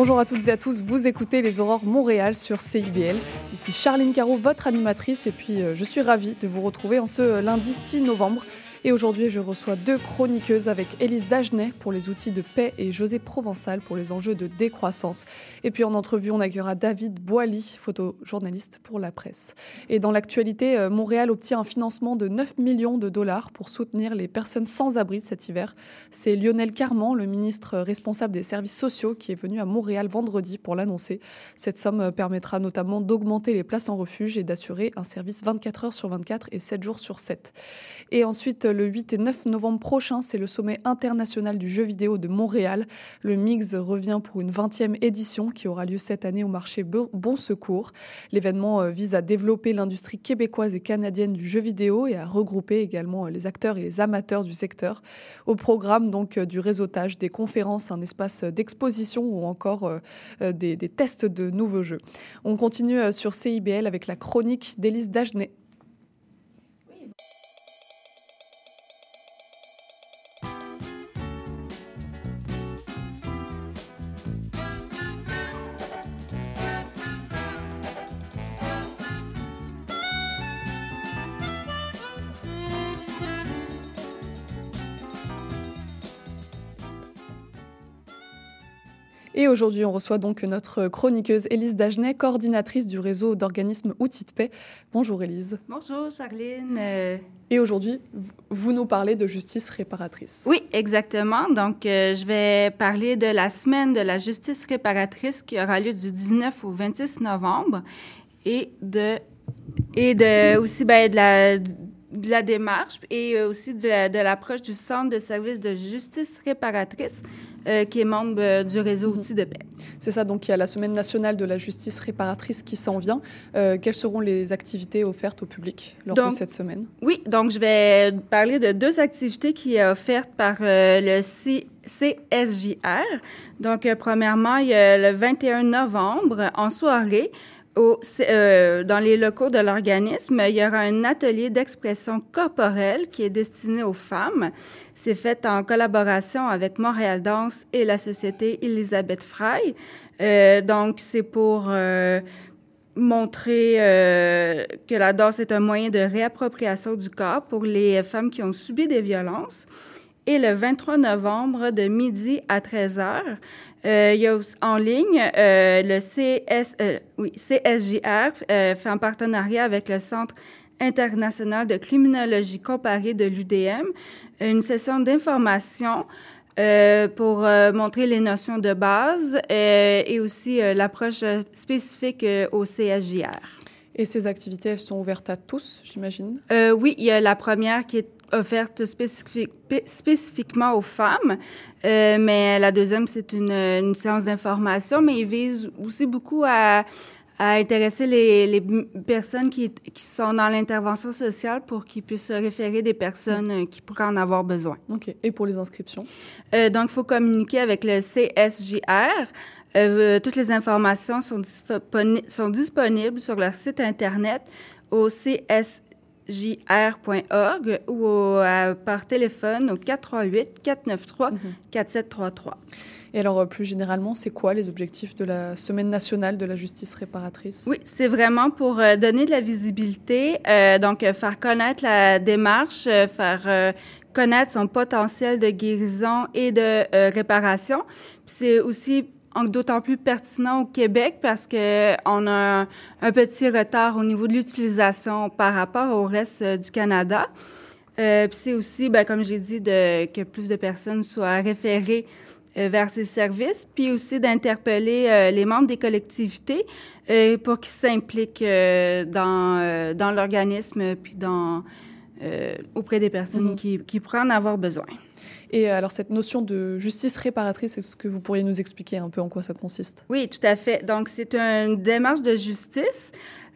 Bonjour à toutes et à tous, vous écoutez les Aurores Montréal sur CIBL. Ici Charline Caro, votre animatrice, et puis euh, je suis ravie de vous retrouver en ce lundi 6 novembre. Et aujourd'hui, je reçois deux chroniqueuses avec Élise Dagenet pour les outils de paix et José Provençal pour les enjeux de décroissance. Et puis en entrevue, on accueillera David Boily, photojournaliste pour la presse. Et dans l'actualité, euh, Montréal obtient un financement de 9 millions de dollars pour soutenir les personnes sans abri cet hiver. C'est Lionel Carman, le ministre responsable des services sociaux, qui est venu à Montréal vendredi pour l'annoncer. Cette somme permettra notamment d'augmenter les places en refuge et d'assurer un service 24 heures sur 24 et 7 jours sur 7. Et ensuite, le 8 et 9 novembre prochain, c'est le sommet international du jeu vidéo de Montréal. Le MIGS revient pour une 20e édition qui aura lieu cette année au marché Bon Secours. L'événement euh, vise à développer l'industrie québécoise et canadienne du jeu vidéo et à regrouper également euh, les acteurs et les amateurs du secteur. Au programme donc euh, du réseautage, des conférences, un espace d'exposition ou encore des, des tests de nouveaux jeux. On continue sur CIBL avec la chronique d'Élise Dagenet. Aujourd'hui, on reçoit donc notre chroniqueuse Élise Dagenet, coordinatrice du réseau d'organismes Outils de paix. Bonjour Élise. Bonjour Charline. Et aujourd'hui, vous nous parlez de justice réparatrice. Oui, exactement. Donc, euh, je vais parler de la semaine de la justice réparatrice qui aura lieu du 19 au 26 novembre et de, et de aussi ben, de la de la démarche et euh, aussi de, la- de l'approche du Centre de services de justice réparatrice, euh, qui est membre euh, du réseau Outils de paix. C'est ça, donc il y a la semaine nationale de la justice réparatrice qui s'en vient. Euh, quelles seront les activités offertes au public lors de cette semaine? Oui, donc je vais parler de deux activités qui est offerte par le C- CSJR. Donc, premièrement, il y a le 21 novembre, en soirée, euh, dans les locaux de l'organisme, il y aura un atelier d'expression corporelle qui est destiné aux femmes. C'est fait en collaboration avec Montréal Danse et la société Elisabeth Frey. Euh, donc, c'est pour euh, montrer que la danse est un moyen de réappropriation du corps pour les femmes qui ont subi des violences. Et le 23 novembre, de midi à 13 heures, euh, il y a en ligne euh, le CS, euh, oui, CSJR fait en partenariat avec le Centre international de criminologie comparée de l'UDM une session d'information pour montrer les notions de base et aussi l'approche spécifique au CSJR. Et ces activités, elles sont ouvertes à tous, j'imagine? Euh, oui, il y a la première qui est offerte spécifique- spé- spécifiquement aux femmes, euh, mais la deuxième, c'est une, une séance d'information, mais il vise aussi beaucoup à, à intéresser les, personnes qui, qui sont dans l'intervention sociale pour qu'ils puissent se référer des personnes euh, qui pourraient en avoir besoin. Ok. Et pour les inscriptions? Euh, donc, il faut communiquer avec le CSJR. Euh, toutes les informations sont, disponi- sont disponibles sur leur site Internet au csjr.org ou au- à- par téléphone au 438-493-4733. Et alors, euh, plus généralement, c'est quoi les objectifs de la semaine nationale de la justice réparatrice? Oui, c'est vraiment pour euh, donner de la visibilité, euh, donc euh, faire connaître la démarche, euh, faire euh, connaître son potentiel de guérison et de euh, réparation. C'est aussi d'autant plus pertinent au Québec parce que on a un, petit retard au niveau de l'utilisation par rapport au reste euh, du Canada. Euh, puis c'est aussi, ben, comme j'ai dit, de, que plus de personnes soient référées euh, vers ces services, puis aussi d'interpeller euh, les membres des collectivités euh, pour qu'ils s'impliquent euh, dans, euh, dans l'organisme, puis dans, euh, auprès des personnes Mhm. qui, qui pourraient en avoir besoin. Et alors cette notion de justice réparatrice, est-ce que vous pourriez nous expliquer un peu en quoi ça consiste? Oui, tout à fait. Donc, c'est une démarche de justice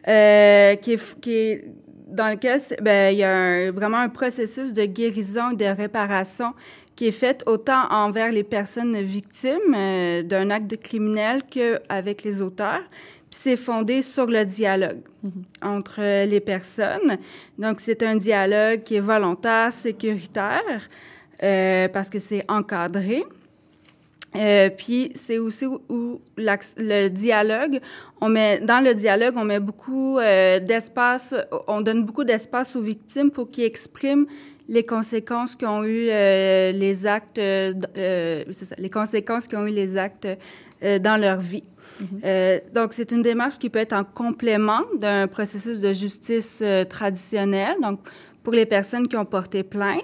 euh, qui, est, qui est dans lequel ben, il y a un- vraiment un processus de guérison et de réparation qui est fait autant envers les personnes victimes euh, d'un acte criminel qu'avec les auteurs. Puis c'est fondé sur le dialogue entre les personnes. Donc, c'est un dialogue qui est volontaire, sécuritaire, euh, parce que c'est encadré. Euh, puis c'est aussi où, où le dialogue, on met dans le dialogue, on met beaucoup euh, d'espace, on donne beaucoup d'espace aux victimes pour qu'ils expriment les conséquences qu'ont eu euh, les actes, euh, euh, ça, les conséquences qu'ont eu les actes euh, dans leur vie. Euh, donc, c'est une démarche qui peut être en complément d'un processus de justice euh, traditionnel. Donc, pour les personnes qui ont porté plainte,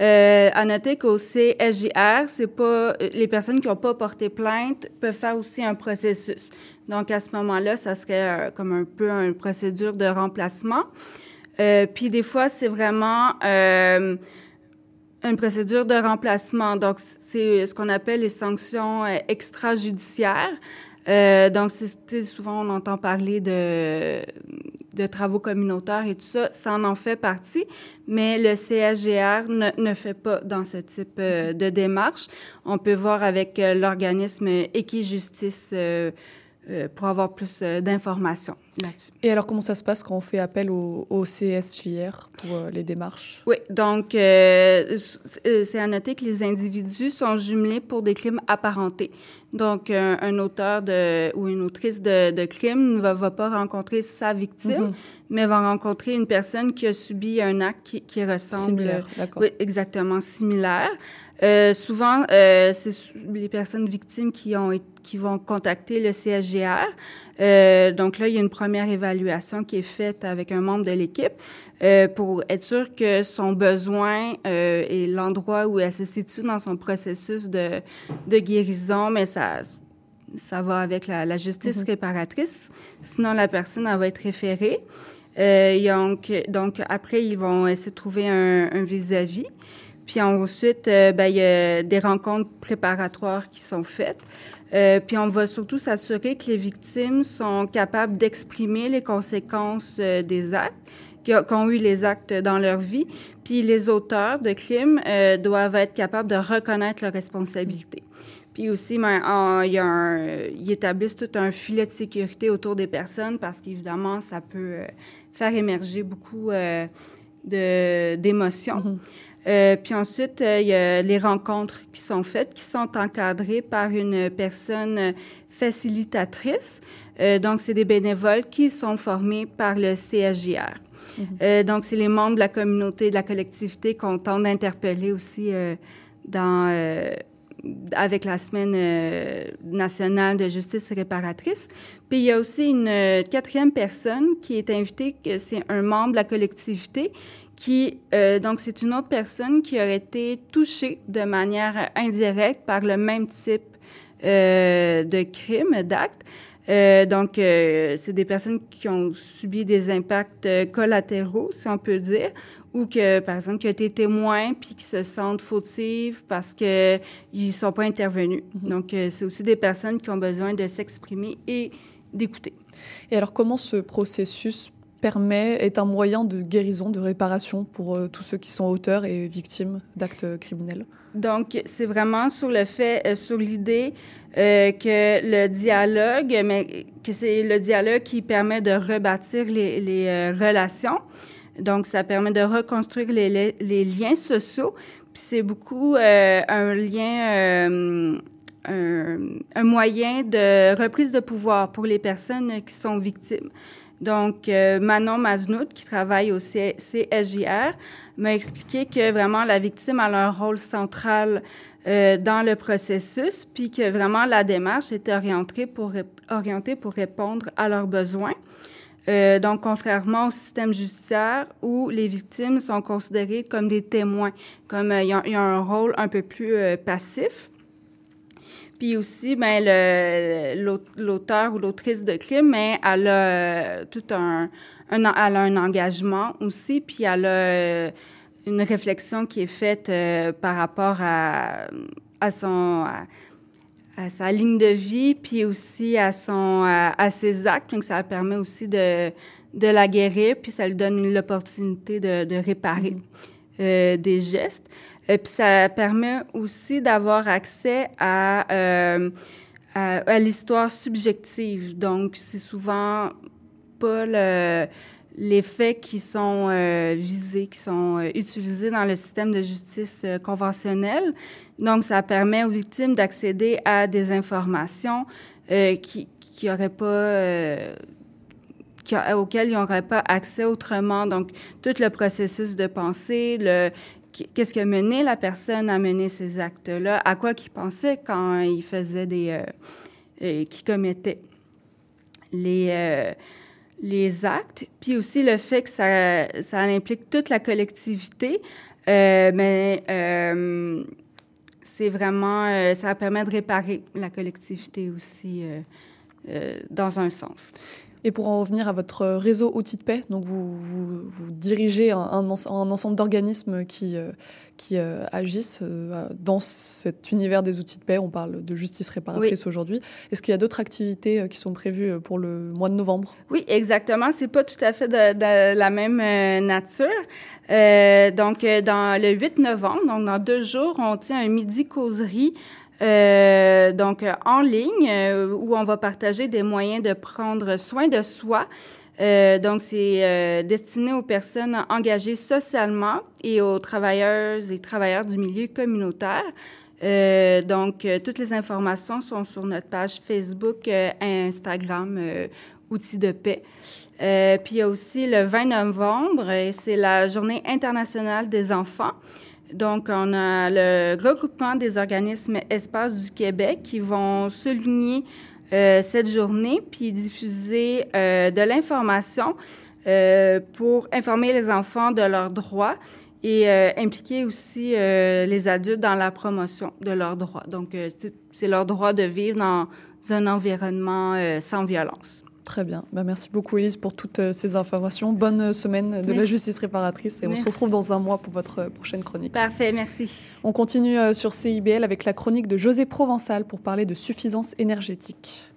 euh, à noter qu'au CSJR, c'est pas euh, les personnes qui n'ont pas porté plainte peuvent faire aussi un processus. Donc, à ce moment-là, ça serait euh, comme un peu une procédure de remplacement. Euh, puis des fois, c'est vraiment euh, une procédure de remplacement. Donc, c'est ce qu'on appelle les sanctions extrajudiciaires. Euh, donc, c'est, souvent, on entend parler de, de travaux communautaires et tout ça. Ça en, en fait partie, mais le CSGR ne, ne fait pas dans ce type euh, de démarche. On peut voir avec euh, l'organisme Équijustice euh, pour avoir plus euh, d'informations là-dessus. Et alors comment ça se passe quand on fait appel au, au CSJR pour euh, les démarches? Oui, donc c'est à noter que les individus sont jumelés pour des crimes apparentés. Donc, un, un auteur de, ou une autrice de, de crime ne va, va pas rencontrer sa victime, Mhm. mais va rencontrer une personne qui a subi un acte qui, qui ressemble. Similaire, d'accord. Oui, exactement, similaire. Euh, souvent, euh, c'est les personnes victimes qui, ont, qui vont contacter le CSGR. Euh, donc là, il y a une première évaluation qui est faite avec un membre de l'équipe euh, pour être sûr que son besoin euh, et l'endroit où elle se situe dans son processus de, de guérison, mais ça, ça va avec la, la justice réparatrice. Sinon, la personne, elle va être référée. Euh, donc, donc, après, ils vont essayer de trouver un un vis-à-vis. Puis ensuite, euh, ben, il y a des rencontres préparatoires qui sont faites. Euh, puis on va surtout s'assurer que les victimes sont capables d'exprimer les conséquences euh, des actes, qu'ont eu les actes dans leur vie. Puis les auteurs de crimes doivent être capables de reconnaître leurs responsabilités. Puis aussi, ben, en- il y a ils établissent tout un filet de sécurité autour des personnes parce qu'évidemment, ça peut faire émerger beaucoup d'émotions. Euh, puis ensuite, euh, il y a les rencontres qui sont faites, qui sont encadrées par une personne facilitatrice. Euh, donc, c'est des bénévoles qui sont formés par le CSJR. Euh, donc, c'est les membres de la communauté, de la collectivité qu'on tente d'interpeller aussi dans, avec la semaine euh, nationale de justice réparatrice. Puis il y a aussi une euh, quatrième personne qui est invitée, que c'est un membre de la collectivité qui, euh, donc c'est une autre personne qui aurait été touchée de manière indirecte par le même type euh, de crime, d'acte. Euh, donc, euh, c'est des personnes qui ont subi des impacts euh, collatéraux, si on peut dire, ou que, par exemple, qui ont été témoins puis qui se sentent fautives parce qu'ils ne sont pas intervenus. Donc, euh, c'est aussi des personnes qui ont besoin de s'exprimer et d'écouter. Et alors comment ce processus permet, est un moyen de guérison, de réparation pour euh, tous ceux qui sont auteurs et victimes d'actes criminels Donc, c'est vraiment sur le fait, euh, sur l'idée euh, que le dialogue, mais que c'est le dialogue qui permet de rebâtir les, euh, relations. Donc, ça permet de reconstruire les, liens sociaux. Puis c'est beaucoup euh, un lien, euh, un moyen de reprise de pouvoir pour les personnes qui sont victimes. Donc, euh, Manon Maznout, qui travaille au CSJR, m'a expliqué que vraiment la victime a un rôle central euh, dans le processus, puis que vraiment la démarche est orientée pour, répondre à leurs besoins. Euh, donc, contrairement au système judiciaire où les victimes sont considérées comme des témoins, comme il y, y a un rôle un peu plus passif. Puis aussi, ben, le- l'auteur ou l'autrice de crime, mais elle a euh, tout un, un, elle a un engagement aussi, puis elle a une réflexion qui est faite par rapport à, à son... À, sa ligne de vie, puis aussi à, son, à, ses actes. Donc, ça permet aussi de, de la guérir, puis ça lui donne l'opportunité de, de réparer mm-hmm. des gestes. Et puis ça permet aussi d'avoir accès à, euh, à, l'histoire subjective. Donc, c'est souvent pas le, les faits qui sont euh, visés, qui sont euh, utilisés dans le système de justice euh, conventionnel. Donc, ça permet aux victimes d'accéder à des informations euh, qui qui n'auraient pas auxquelles ils n'auraient pas accès autrement. Donc, tout le processus de pensée, le, qu'est-ce qui a mené la personne à mener ces actes-là, à quoi qu'il pensait quand il faisait des, euh, euh qui commettait les euh, les actes, puis aussi le fait que ça, ça implique toute la collectivité, mais c'est vraiment, ça permet de réparer la collectivité aussi dans un sens. Et pour en revenir à votre réseau outils de paix, donc vous, vous, dirigez un, un, ensemble d'organismes qui, euh, qui euh, agissent euh, dans cet univers des outils de paix. On parle de justice réparatrice aujourd'hui. Est-ce qu'il y a d'autres activités qui sont prévues pour le mois de novembre? Oui, exactement. C'est pas tout à fait de, la même nature. donc, dans le 8 novembre, donc dans deux jours, on tient un midi causerie euh, donc euh, en ligne euh, où on va partager des moyens de prendre soin de soi. Euh, donc, c'est euh, destiné aux personnes engagées socialement et aux travailleuses et travailleurs du milieu communautaire. donc, toutes les informations sont sur notre page Facebook Instagram Outils de paix. puis, il y a aussi le 20 novembre, c'est la Journée internationale des enfants. Donc, on a le regroupement des organismes Espace du Québec qui vont souligner euh, cette journée puis diffuser euh, de l'information euh, pour informer les enfants de leurs droits et impliquer aussi les adultes dans la promotion de leurs droits. Donc, c'est leur droit de vivre dans un environnement sans violence. Très bien. Ben, merci beaucoup, Elise, pour toutes euh, ces informations. Bonne euh, semaine de la justice réparatrice et on se retrouve dans un mois pour votre euh, prochaine chronique. Parfait, merci. On continue sur CIBL avec la chronique de José Provençal pour parler de suffisance énergétique.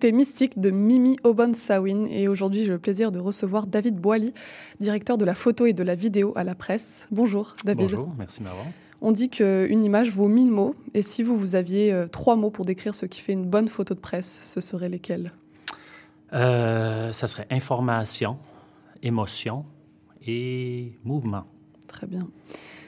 C'était Mystique de Mimi Obon Sawin et aujourd'hui j'ai le plaisir de recevoir David Boily, directeur de la photo et de la vidéo à la presse. Bonjour David. Bonjour, merci Maron. On dit qu'une image vaut mille mots et si vous, vous aviez euh, trois mots pour décrire ce qui fait une bonne photo de presse, ce seraient lesquels? Euh, Ça serait information, émotion et mouvement. Très bien.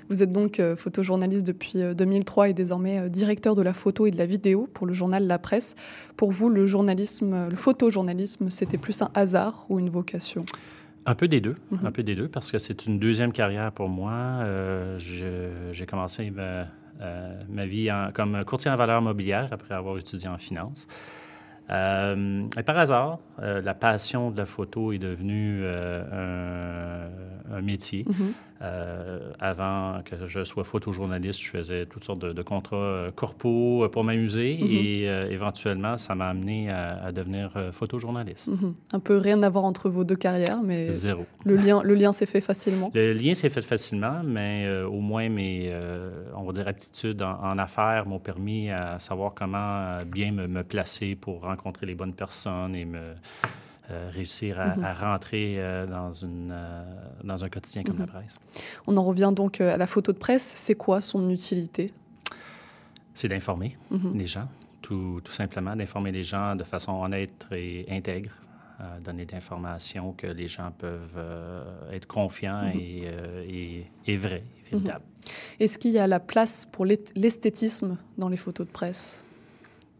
Vous êtes donc euh, photojournaliste depuis 2003 euh, et désormais euh, directeur de la photo et de la vidéo pour le journal La Presse. Pour vous, le journalisme, le photojournalisme, c'était plus un hasard ou une vocation? Un peu des deux, mm -hmm. un peu des deux, parce que c'est une deuxième carrière pour moi. Euh, J'ai commencé ma, euh, ma vie en, comme courtier en valeur mobilière après avoir étudié en finance. Euh, et par hasard, euh, la passion de la photo est devenue euh, un, un, métier. Mm -hmm. avant que je sois photojournaliste, je faisais toutes sortes de, de contrats corpaux pour m'amuser mm -hmm. et éventuellement, ça m'a amené à, à devenir photojournaliste. Mm -hmm. Un peu rien à voir entre vos deux carrières, mais Zéro. le lien, le lien s'est fait facilement. Le lien s'est fait facilement, mais au moins mes, on va dire, aptitudes en, en affaires m'ont permis à savoir comment bien me, me placer pour rencontrer les bonnes personnes et me euh, réussir à, mm -hmm. à rentrer euh, dans, une, euh, dans un quotidien comme mm -hmm. la presse. On en revient donc à la photo de presse. C'est quoi son utilité? C'est d'informer mm -hmm. les gens, tout, tout simplement, d'informer les gens de façon honnête et intègre. donner d'informations que les gens peuvent être confiants et, et, et vrais, véritables. Est-ce qu'il y a la place pour l'esthétisme dans les photos de presse?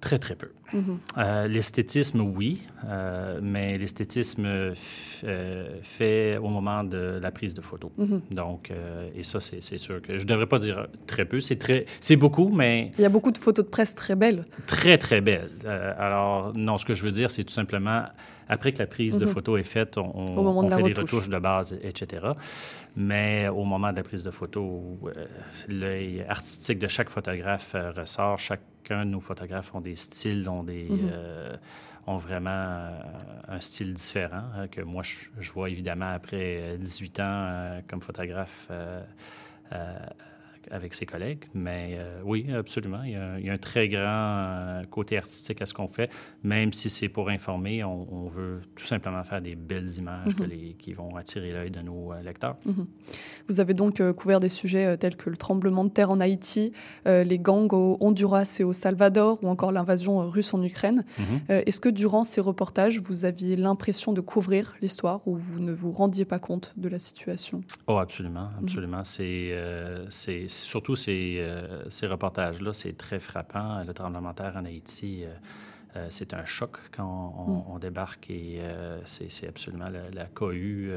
Très, très peu. Mm -hmm. euh, l'esthétisme, oui, euh, mais l'esthétisme euh, fait au moment de la prise de photo. Mm -hmm. Donc, et ça, c'est sûr que je ne devrais pas dire très peu, c'est beaucoup, mais... Il y a beaucoup de photos de presse très belles. Très, très belles. Alors, non, ce que je veux dire, c'est tout simplement, après que la prise mm -hmm. de photo est faite, on, on, on fait des retouches de base, etc. Mais au moment de la prise de photo, l'œil artistique de chaque photographe ressort, chacun de nos photographes ont des styles, ont, des, mm -hmm. euh, ont vraiment euh, un style différent hein, que moi, je, je, vois évidemment après 18 ans euh, comme photographe avec ses collègues. Mais euh, oui, absolument. Il y, a, il y, a, un très grand euh, côté artistique à ce qu'on fait, même si c'est pour informer. On, on, veut tout simplement faire des belles images mm -hmm. les, qui vont attirer l'œil de nos euh, lecteurs. Mm -hmm. Vous avez donc couvert des sujets tels que le tremblement de terre en Haïti, les gangs au Honduras et au Salvador, ou encore l'invasion russe en Ukraine. Mm -hmm. Est-ce que durant ces reportages, vous aviez l'impression de couvrir l'histoire ou vous ne vous rendiez pas compte de la situation? Oh, absolument, absolument. C'est surtout ces, euh, ces reportages-là, c'est très frappant. Le tremblement de terre en Haïti, euh, euh, c'est un choc quand on, mm. on débarque et c'est absolument la, la cohue.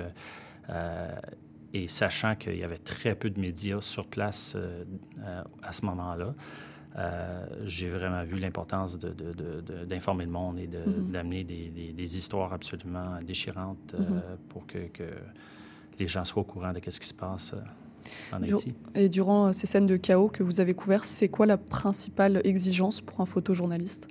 et sachant qu'il y avait très peu de médias sur place à ce moment-là, euh, j'ai vraiment vu l'importance d'informer le monde et d'amener mm -hmm. des, des, des, histoires absolument déchirantes mm -hmm. euh, pour que, que, les gens soient au courant de ce qui se passe en Haïti. Et durant ces scènes de chaos que vous avez couvertes, c'est quoi la principale exigence pour un photojournaliste?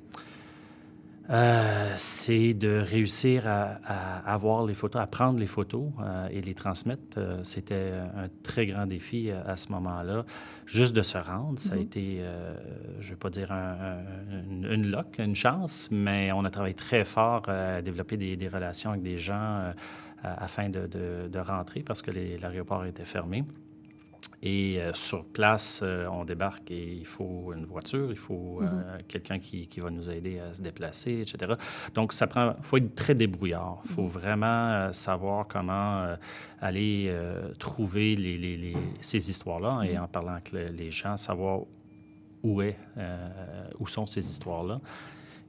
Euh, c'est de réussir à, à, avoir les photos, à prendre les photos euh, et les transmettre. Euh, C'était un très grand défi à ce moment-là. Juste de se rendre, ça mm -hmm. a été, je ne vais pas dire un, un, une, une luck, une chance, mais on a travaillé très fort à développer des, des relations avec des gens afin de, de, de, rentrer parce que l'aéroport était fermé. Et euh, sur place, euh, on débarque et il faut une voiture, il faut mm -hmm. euh, quelqu'un qui, qui, va nous aider à se déplacer, etc. Donc, ça prend. Il faut être très débrouillard. Il faut mm -hmm. vraiment savoir comment aller trouver les, les, les, ces histoires-là mm -hmm. et en parlant avec les gens, savoir où, est, où sont ces histoires-là.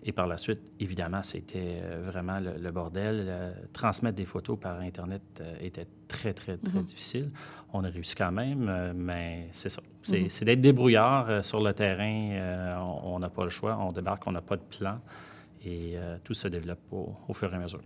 Et par la suite, évidemment, c'était vraiment le, le bordel. Euh, transmettre des photos par Internet euh, était très, très, très mm -hmm. difficile. On a réussi quand même, euh, mais c'est ça. C'est mm -hmm. d'être débrouillard sur le terrain. on n'a pas le choix. On débarque, on n'a pas de plan. Et tout se développe au, au fur et à mesure.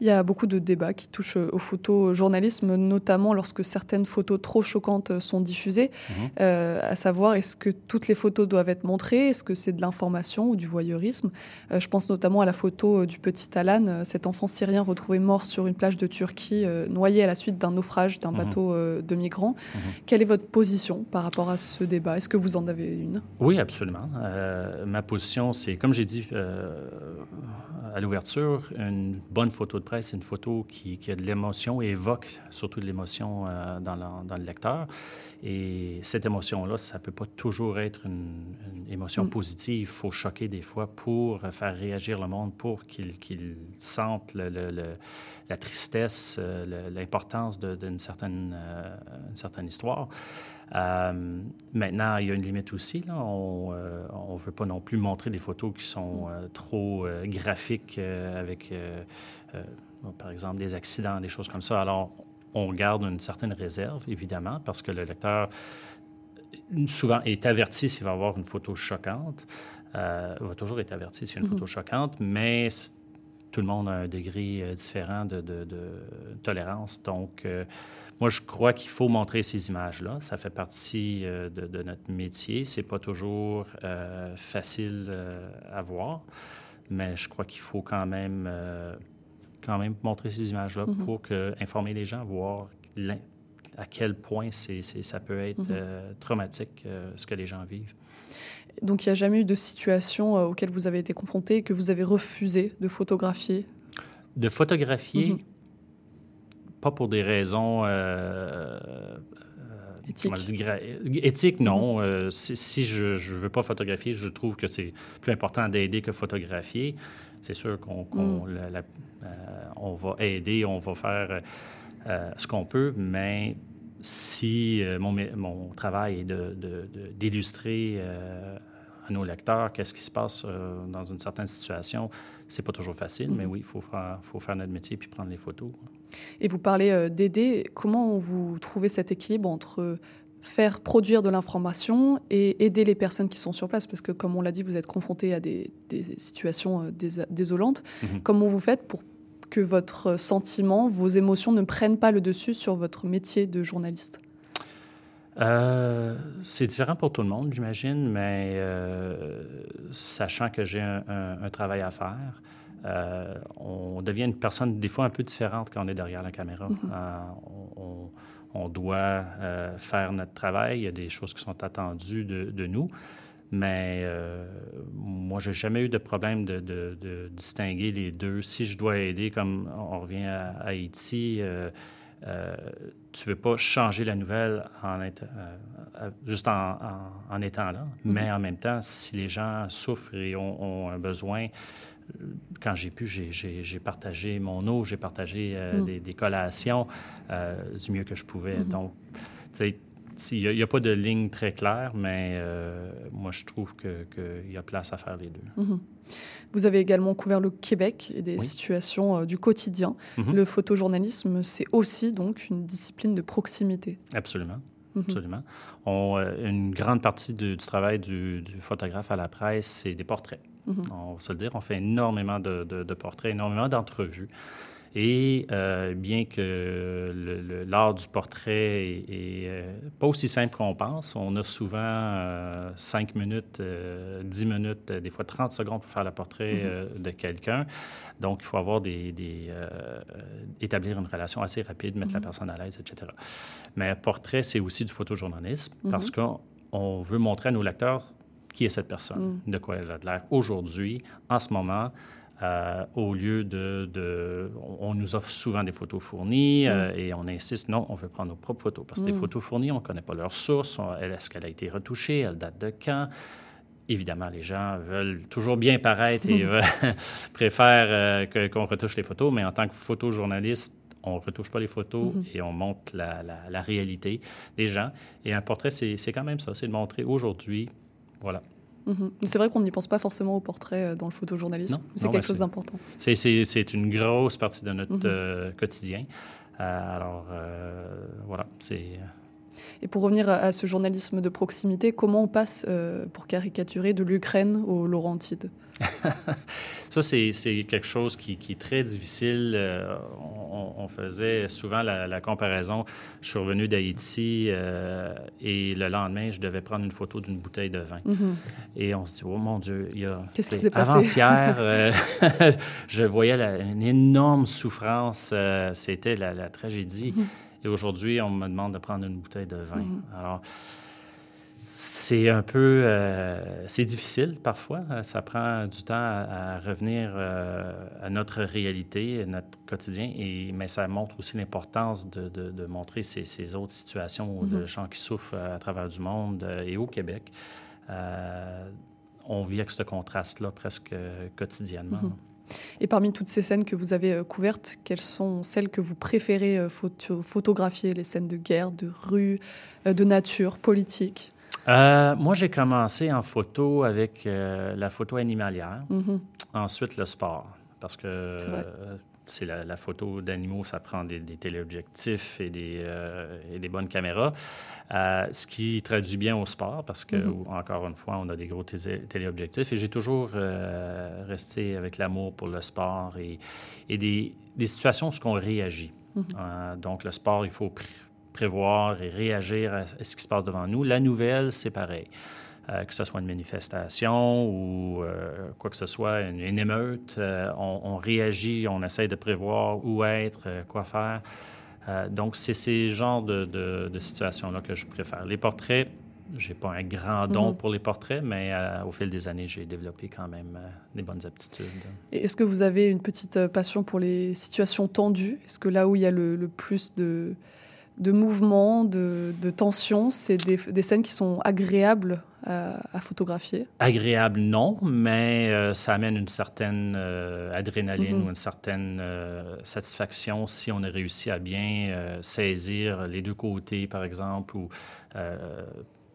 Il y a beaucoup de débats qui touchent au photojournalisme, notamment lorsque certaines photos trop choquantes sont diffusées, euh, à savoir est-ce que toutes les photos doivent être montrées, est-ce que c'est de l'information ou du voyeurisme? Euh, je pense notamment à la photo du petit Alan, cet enfant syrien retrouvé mort sur une plage de Turquie, euh, noyé à la suite d'un naufrage d'un mmh. bateau euh, de migrants. Mmh. Quelle est votre position par rapport à ce débat? Est-ce que vous en avez une? Oui, absolument. ma position, c'est, comme j'ai dit à l'ouverture, une bonne photo de presse, une photo qui, qui, a de l'émotion et évoque surtout de l'émotion euh, dans, le, dans, le lecteur. Et cette émotion-là, ça ne peut pas toujours être une, une émotion mm. positive. Il faut choquer des fois pour faire réagir le monde, pour qu'il qu sente le, le, la tristesse, euh, l'importance d'une certaine, euh, une certaine histoire. Euh, maintenant, il y a une limite aussi. Là. On ne veut pas non plus montrer des photos qui sont trop graphiques avec, par exemple, des accidents, des choses comme ça. Alors, on garde une certaine réserve, évidemment, parce que le lecteur souvent est averti s'il va avoir une photo choquante. Euh, va toujours être averti s'il y a une mm-hmm. photo choquante, mais tout le monde a un degré euh, différent de, tolérance. Donc, euh, moi, je crois qu'il faut montrer ces images-là. Ça fait partie euh, de, notre métier. C'est pas toujours facile à voir, mais je crois qu'il faut quand même, quand même montrer ces images-là mm-hmm. pour que, informer les gens, voir à quel point ça peut être mm-hmm. traumatique ce que les gens vivent. Donc il n'y a jamais eu de situation euh, auquel vous avez été confronté et que vous avez refusé de photographier? De photographier, mhm. pas pour des raisons euh, éthiques. non. Mhm. Euh, si, je ne veux pas photographier, je trouve que c'est plus important d'aider que photographier. C'est sûr qu'on mhm. on va aider, on va faire ce qu'on peut, mais si euh, mon, mon, travail est d'illustrer de, euh, à nos lecteurs qu'est-ce qui se passe euh, dans une certaine situation, c'est pas toujours facile, mais mhm. oui, il faut faire, faut faire notre métier puis prendre les photos. Et vous parlez d'aider. Comment vous trouvez cet équilibre entre faire produire de l'information et aider les personnes qui sont sur place? Parce que, comme on l'a dit, vous êtes confronté à des, des situations désolantes. Mhm. Comment vous faites pour que votre sentiment, vos émotions ne prennent pas le dessus sur votre métier de journaliste euh, c'est différent pour tout le monde, j'imagine, mais euh, sachant que j'ai un, travail à faire, euh, on devient une personne des fois un peu différente quand on est derrière la caméra. Mm-hmm. on, on, doit faire notre travail, il y a des choses qui sont attendues de, de nous. Mais euh, moi, j'ai jamais eu de problème de, distinguer les deux. Si je dois aider, comme on revient à, Haïti, euh, euh, tu veux pas changer la nouvelle en euh, juste en, étant là, mm-hmm. mais en même temps, si les gens souffrent et ont, un besoin, quand j'ai pu, j'ai partagé mon eau, j'ai partagé mm. des, collations du mieux que je pouvais. Mm-hmm. Donc, tu sais, il n'y a, pas de ligne très claire, mais euh, moi, je trouve qu'il y a place à faire les deux. Mhm. Vous avez également couvert le Québec et des situations euh, du quotidien. Mhm. Le photojournalisme, c'est aussi donc une discipline de proximité. Absolument. Mhm. Absolument. On, euh, une grande partie du, travail du, photographe à la presse, c'est des portraits. On va se le dire, on fait énormément de, de portraits, énormément d'entrevues. Et euh, bien que l'art du portrait est, euh, pas aussi simple qu'on pense, on a souvent euh, 5 minutes, 10 minutes, des fois 30 secondes pour faire le portrait mm-hmm. de quelqu'un. Donc, il faut avoir des, établir une relation assez rapide, mettre la mm-hmm. personne à l'aise, etc. Mais portrait, c'est aussi du photojournalisme parce mm-hmm. qu'on veut montrer à nos lecteurs qui est cette personne, mm. de quoi elle a l'air aujourd'hui, en ce moment, euh, au lieu de, On nous offre souvent des photos fournies euh, mm. et on insiste, non, on veut prendre nos propres photos. Parce que les mm. photos fournies, on ne connaît pas leur source. Est-ce qu'elle a été retouchée? Elle date de quand? Évidemment, les gens veulent toujours bien paraître et préfèrent euh, qu'on retouche les photos, mais en tant que photojournaliste, on ne retouche pas les photos mm-hmm. et on montre la, la, réalité des gens. Et un portrait, c'est quand même ça, c'est de montrer aujourd'hui, voilà, Mhm. C'est vrai qu'on n'y pense pas forcément au portrait euh, dans le photojournalisme. C'est quelque chose d'important. C'est une grosse partie de notre mhm. euh, quotidien. Euh, alors, voilà, c'est... Et pour revenir à, ce journalisme de proximité, comment on passe, pour caricaturer, de l'Ukraine aux Laurentides Ça, c'est quelque chose qui, est très difficile. Euh, on, faisait souvent la, comparaison. Je suis revenu d'Haïti euh, et le lendemain, je devais prendre une photo d'une bouteille de vin. Mm-hmm. Et on se dit, oh mon Dieu, il y a... Qu'est-ce qui s'est passé? Avant-hier, euh, je voyais une énorme souffrance. C'était la, tragédie. Mm-hmm. Et aujourd'hui, on me demande de prendre une bouteille de vin. Mm-hmm. Alors C'est un peu... euh, c'est difficile parfois. Ça prend du temps à, à revenir euh, à notre réalité, à notre quotidien, et, mais ça montre aussi l'importance de, de- de montrer ces, ces autres situations de gens qui souffrent à travers du monde euh, et au Québec. Euh, on vit avec ce contraste-là presque quotidiennement. Et parmi toutes ces scènes que vous avez euh, couvertes, quelles sont celles que vous préférez euh, photo- photographier? Les scènes de guerre, de rue, euh, de nature, politique? Euh, moi, j'ai commencé en photo avec euh, la photo animalière, Mhm. ensuite le sport, parce que euh, c'est la, la photo d'animaux, ça prend des, des téléobjectifs et des, euh, et des bonnes caméras, Euh, ce qui traduit bien au sport, parce que, Mhm. encore une fois, on a des gros télé- téléobjectifs, et j'ai toujours euh, resté avec l'amour pour le sport et, et des, des situations où on réagit. Mhm. Donc, le sport, il faut pr- prévoir et réagir à ce qui se passe devant nous. La nouvelle, c'est pareil. Euh, que ce soit une manifestation ou euh, quoi que ce soit, une, une émeute, euh, on, on réagit, on essaie de prévoir où être, quoi faire. Donc, c'est ces genres de, de- de situations-là que je préfère. Les portraits, j'ai pas un grand don Mhm. pour les portraits, mais euh, au fil des années, j'ai développé quand même euh, des bonnes aptitudes. Est-ce que vous avez une petite passion pour les situations tendues? Est-ce que là où il y a le, le plus de, de mouvements, de, de tensions, c'est des, des scènes qui sont agréables à, à photographier Agréable, non, mais euh, ça amène une certaine euh, adrénaline Mhm. ou une certaine euh, satisfaction si on a réussi à bien euh, saisir les deux côtés, par exemple. Ou euh,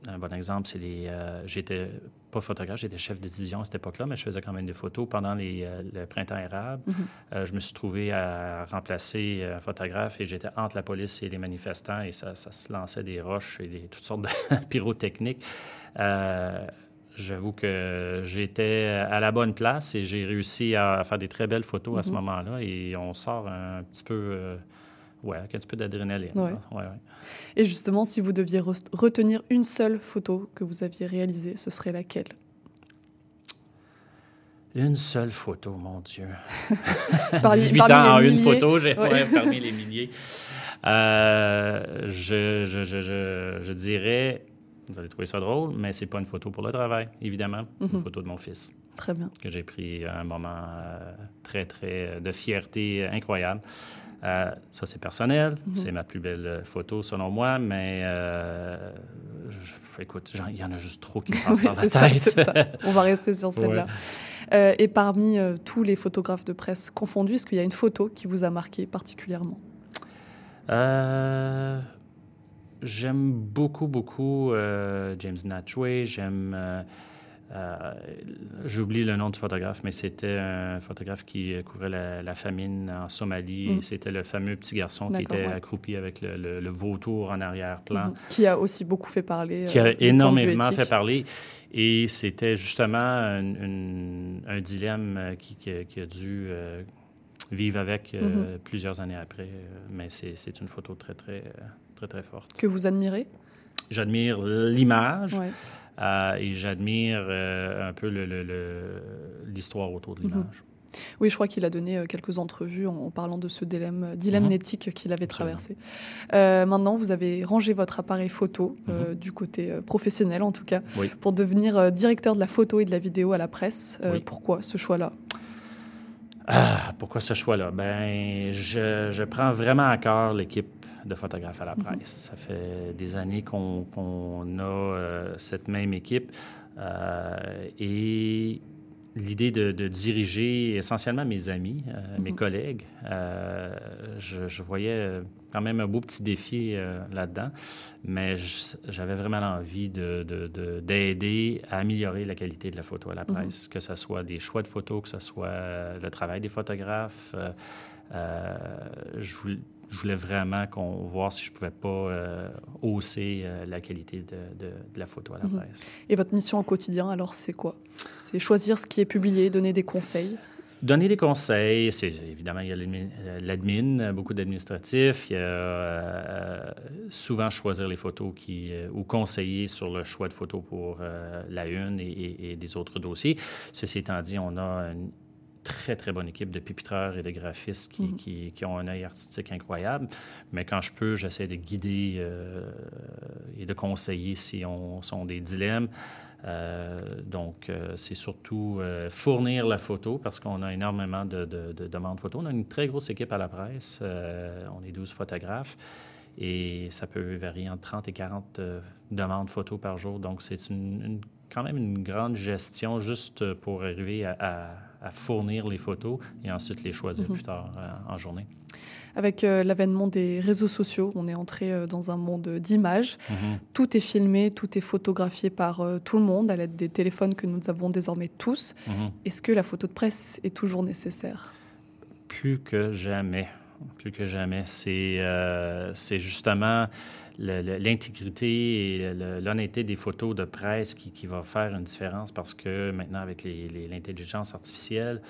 un bon exemple, c'est les. euh, j'étais pas photographe, j'étais chef de division à cette époque-là, mais je faisais quand même des photos pendant les, euh, le printemps érable. Mhm. Euh, je me suis trouvé à remplacer un photographe et j'étais entre la police et les manifestants et ça, ça se lançait des roches et des, toutes sortes de pyrotechniques. Euh, J'avoue que j'étais à la bonne place et j'ai réussi à faire des très belles photos à ce Mhm. moment-là et on sort un petit peu, euh, ouais, avec un petit peu d'adrénaline. Ouais. Ouais, ouais. Et justement, si vous deviez re- retenir une seule photo que vous aviez réalisée, ce serait laquelle? Une seule photo, mon Dieu. Parmi- 18 parmi ans en une milliers. photo, j'ai, Ouais. parmi les milliers. Euh, je, je, je, je, je dirais, vous allez trouver ça drôle, mais c'est pas une photo pour le travail, évidemment. Mhm. Une photo de mon fils Très bien. que j'ai pris à un moment euh, très, très de fierté euh, incroyable. Euh, ça, c'est personnel. Mhm. C'est ma plus belle photo, selon moi, mais euh, je- écoute, il y en a juste trop qui passent Oui, par la ça, tête. c'est ça. On va rester sur celle-là. Euh, et parmi euh, tous les photographes de presse confondus, est-ce qu'il y a une photo qui vous a marqué particulièrement? Euh, j'aime beaucoup, beaucoup euh, James Natchway. J'aime. euh, euh, J'oublie le nom du photographe, mais c'était un photographe qui couvrait la, la famine en Somalie. Mm. C'était le fameux petit garçon qui était ouais. accroupi avec le, le- le vautour en arrière-plan. Mhm. Qui a aussi beaucoup fait parler. qui a énormément fait parler. Et c'était justement un, dilemme qui, qui a- qui a dû vivre avec Mhm. euh, plusieurs années après. Mais c'est une photo très, très, très, très forte. Que vous admirez? J'admire l'image Ouais. euh, et j'admire euh, un peu le- le- le- l'histoire autour de Mhm. l'image. Oui, je crois qu'il a donné euh, quelques entrevues en, parlant de ce dilemme, dilemme Mhm. éthique qu'il avait traversé. Euh, maintenant, vous avez rangé votre appareil photo, euh, du côté professionnel en tout cas, Mhm. Oui. pour devenir directeur de la photo et de la vidéo à la presse. Oui. Pourquoi ce choix-là? Ah, pourquoi ce choix-là? Ben, je, je prends vraiment à cœur l'équipe de photographes à la presse. Ça fait des années qu'on a euh, cette même équipe euh, et l'idée de, de diriger essentiellement mes amis, euh, mes Mhm. collègues, euh, je, je voyais quand même un beau petit défi euh, là-dedans, mais j'avais vraiment l'envie d'aider de, de, d'aider à améliorer la qualité de la photo à la Mhm. presse, que ce soit des choix de photos, que ce soit le travail des photographes. je, voulais, je voulais vraiment qu'on voir si je pouvais pas euh, hausser euh, la qualité de, de- de la photo à la Mhm. presse. Et votre mission au quotidien, alors, c'est quoi? C'est choisir ce qui est publié, donner des conseils? Donner des conseils, c'est évidemment, il y a l'admin- euh, l'admin, beaucoup d'administratifs. Il y a euh, souvent choisir les photos qui, euh, ou conseiller sur le choix de photos pour euh, la une et, et- et des autres dossiers. Ceci étant dit, on a une très, très bonne équipe de pupitreurs et de graphistes qui, Mhm. qui- qui ont un œil artistique incroyable. Mais quand je peux, j'essaie de guider euh, et de conseiller si on sont des dilemmes. Euh, donc, euh, c'est surtout euh, fournir la photo parce qu'on a énormément de, de- de demandes photos. On a une très grosse équipe à la presse. On est 12 photographes et ça peut varier entre 30 et 40 euh, demandes photos par jour. Donc, c'est une- une- quand même une grande gestion juste pour arriver à, à- à fournir les photos et ensuite les choisir Mhm. plus tard euh, en journée. Avec euh, l'avènement des réseaux sociaux, on est entré euh, dans un monde d'images. Mhm. Tout est filmé, tout est photographié par tout le monde à l'aide des téléphones que nous avons désormais tous. Mhm. Est-ce que la photo de presse est toujours nécessaire? Plus que jamais. Plus que jamais. C'est justement l'intégrité et l'honnêteté des photos de presse qui, qui va faire une différence parce que maintenant, avec l'intelligence artificielle,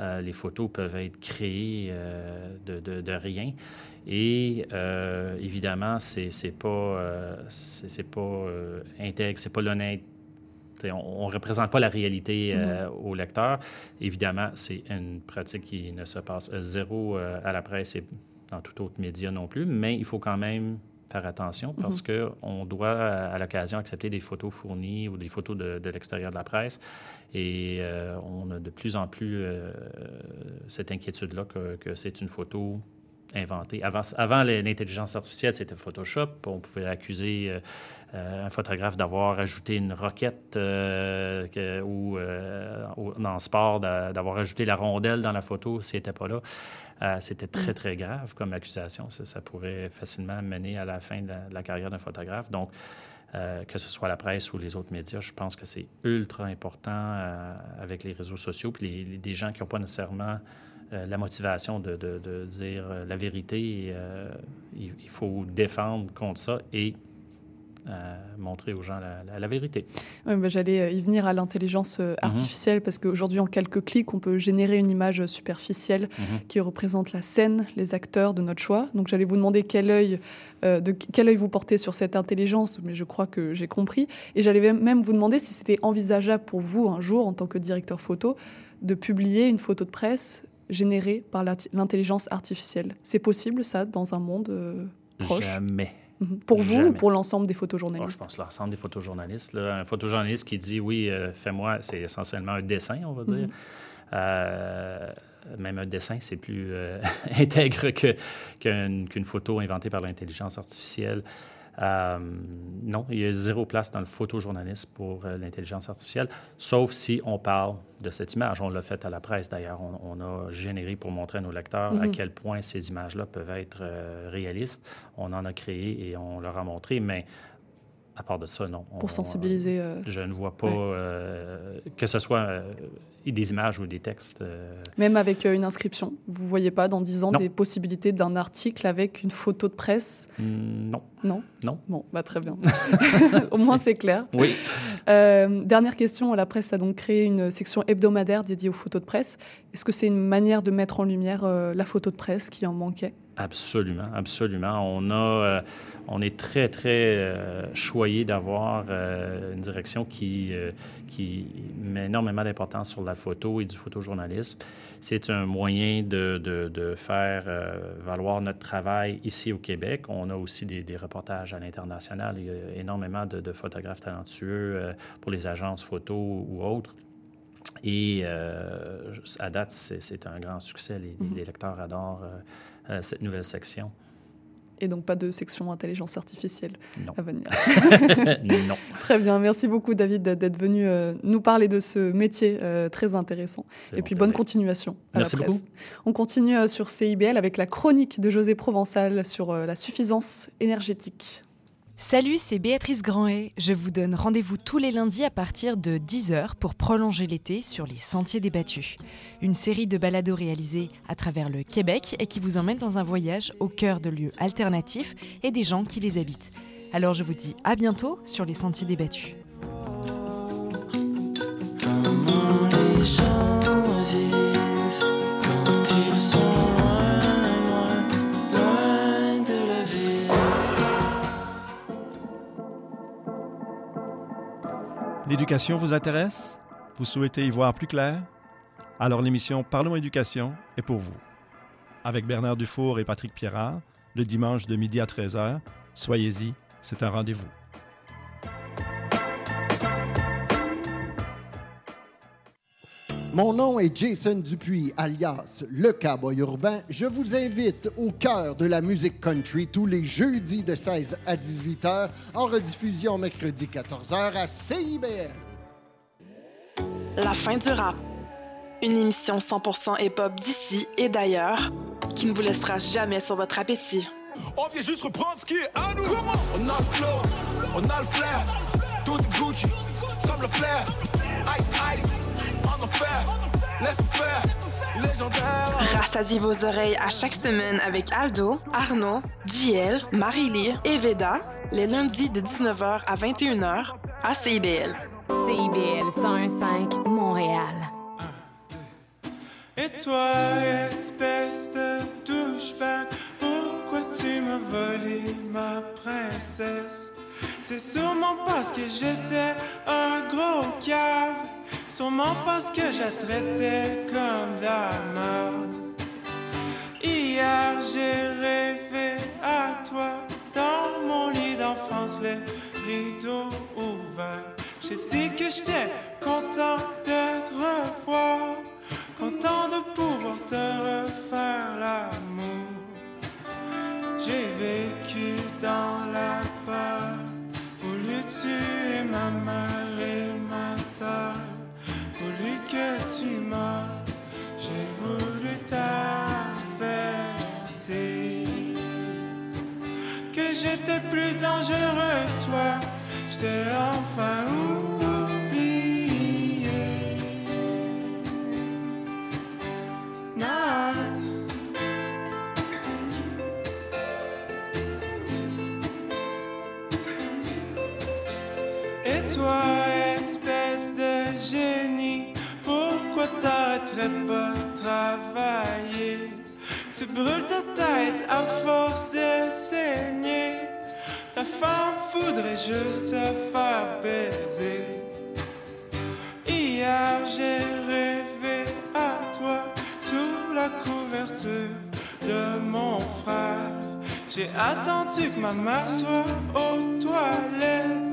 euh, les photos peuvent être créées euh, de, de- de rien. Et euh, évidemment, c'est pas, c'est pas intègre, c'est pas l'honnête. On ne représente pas la réalité euh, au lecteur. Évidemment, c'est une pratique qui ne se passe zéro à la presse et dans tout autre média non plus, mais il faut quand même faire attention parce que qu'on doit, à l'occasion, accepter des photos fournies ou des photos de, de l'extérieur de la presse. Et euh, on a de plus en plus euh, cette inquiétude-là que, que c'est une photo inventée. Avant, avant l'intelligence artificielle, c'était Photoshop. On pouvait accuser euh, un photographe d'avoir ajouté une roquette que- ou dans sport, d'a- d'avoir ajouté la rondelle dans la photo. C'était pas là. Euh, c'était très, très grave comme accusation. Ça, ça pourrait facilement mener à la fin de la, de la carrière d'un photographe. Donc, euh, que ce soit la presse ou les autres médias, je pense que c'est ultra important euh, avec les réseaux sociaux. Puis les, les- des gens qui n'ont pas nécessairement euh, la motivation de, de- de dire la vérité, il, il faut défendre contre ça et euh, montrer aux gens la, la- la vérité. J'allais euh, y venir à l'intelligence euh, artificielle parce qu'aujourd'hui, en quelques clics, on peut générer une image superficielle Mhm. qui représente la scène, les acteurs de notre choix. Donc, j'allais vous demander quel œil, euh, de quel œil vous portez sur cette intelligence, mais je crois que j'ai compris. Et j'allais même vous demander si c'était envisageable pour vous un jour, en tant que directeur photo, de publier une photo de presse générée par l'intelligence artificielle. C'est possible, ça, dans un monde euh, proche? Jamais. Pour vous Jamais. ou pour l'ensemble des Oh, je photojournalistes pense l'ensemble des photojournalistes. là. Un photojournaliste qui dit oui, euh, fais-moi, c'est essentiellement un dessin, on va dire. Mhm. Euh, même un dessin, c'est plus euh, intègre qu'une photo inventée par l'intelligence artificielle. Euh, non, il y a zéro place dans le photojournalisme pour euh, l'intelligence artificielle, sauf si on parle de cette image. On l'a fait à la presse d'ailleurs. On, on a généré pour montrer à nos lecteurs à Mhm. quel point ces images-là peuvent être euh, réalistes. On en a créé et on leur a montré, mais à part de ça, non. pour sensibiliser euh, je ne vois pas Ouais. euh, que ce soit euh, des images ou des textes. euh, Même avec euh, une inscription. Vous voyez pas dans 10 ans Non. des possibilités d'un article avec une photo de presse? Non. Non? Non. Bon, bah très bien. Au moins c'est clair. Oui. Euh, dernière question, la presse a donc créé une section hebdomadaire dédiée aux photos de presse. Est-ce que c'est une manière de mettre en lumière euh, la photo de presse qui en manquait? Absolument, absolument. On a, euh, on est très, très euh, choyé d'avoir euh, une direction qui, euh, qui met énormément d'importance sur la photo et du photojournalisme. C'est un moyen de, de, de faire valoir notre travail ici au Québec. On a aussi des, des reportages à l'international. Il y a énormément de, de photographes talentueux pour les agences photo ou autres. Et à date, c'est un grand succès. Les, les- les lecteurs adorent euh, cette nouvelle section. Et donc pas de section intelligence artificielle Non. à venir. non. Très bien, merci beaucoup David d'être venu euh, nous parler de ce métier euh, très intéressant. Et puis bonne continuation à Merci la presse. beaucoup. On continue sur CIBL avec la chronique de José Provençal sur la suffisance énergétique. Salut, c'est Béatrice Grandet. Je vous donne rendez-vous tous les lundis à partir de 10h pour prolonger l'été sur les Sentiers débattus. Une série de balados réalisés à travers le Québec et qui vous emmène dans un voyage au cœur de lieux alternatifs et des gens qui les habitent. Alors je vous dis à bientôt sur les Sentiers débattus. L'éducation vous intéresse? Vous souhaitez y voir plus clair? Alors l'émission Parlons éducation est pour vous. Avec Bernard Dufour et Patrick Pierrard, le dimanche de midi à 13h, soyez-y, c'est un rendez-vous. Mon nom est Jason Dupuis, alias Le Cowboy Urbain. Je vous invite au cœur de la musique country tous les jeudis de 16 à 18 h, en rediffusion mercredi 14 h à CIBL. La fin du rap. Une émission 100% hip-hop d'ici et d'ailleurs qui ne vous laissera jamais sur votre appétit. On vient juste reprendre ce qui est à nous. on a le flow, on a le flair. Tout Gucci, comme le flair. Ice, ice, Rassasiez vos oreilles à chaque semaine avec Aldo, Arnaud, JL, Marie-Lee et Veda, les lundis de 19h à 21h à CIBL. CIBL 101.5 Montréal. Et toi, espèce de douchebag, pourquoi tu m'as volé ma princesse? C'est sûrement parce que j'étais un gros cave, sûrement parce que je traitais comme de la merde. Hier, j'ai rêvé à toi dans mon lit d'enfance, les rideaux ouverts. J'ai dit que j'étais content de te revoir, content de pouvoir te refaire l'amour. J'ai vécu dans la peur, voulu tuer ma mère et ma soeur, que tu meurs, j'ai voulu t'avertir que j'étais plus dangereux que toi, j'étais enfin oublié. Travailler? Tu brûles ta tête à force de saigner. Ta femme voudrait juste te faire baiser. Hier, j'ai rêvé à toi sous la couverture de mon frère. J'ai attendu que ma mère soit aux toilettes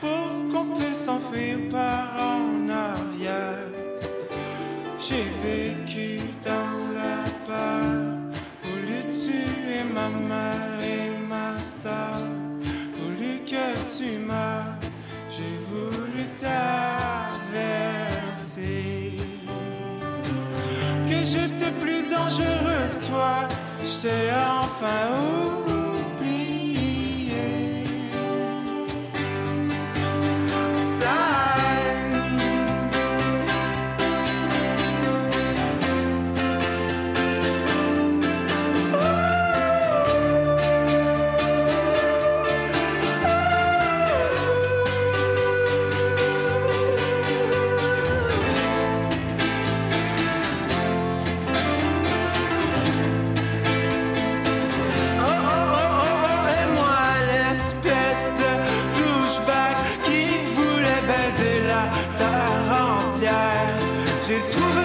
pour qu'on puisse s'enfuir par en arrière. J'ai vécu dans la peur, voulu tuer ma mère et ma soeur, voulu que tu meurs, j'ai voulu t'avertir. Que j'étais plus dangereux que toi, j'étais enfin oublié. Terre entière. J'ai trouvé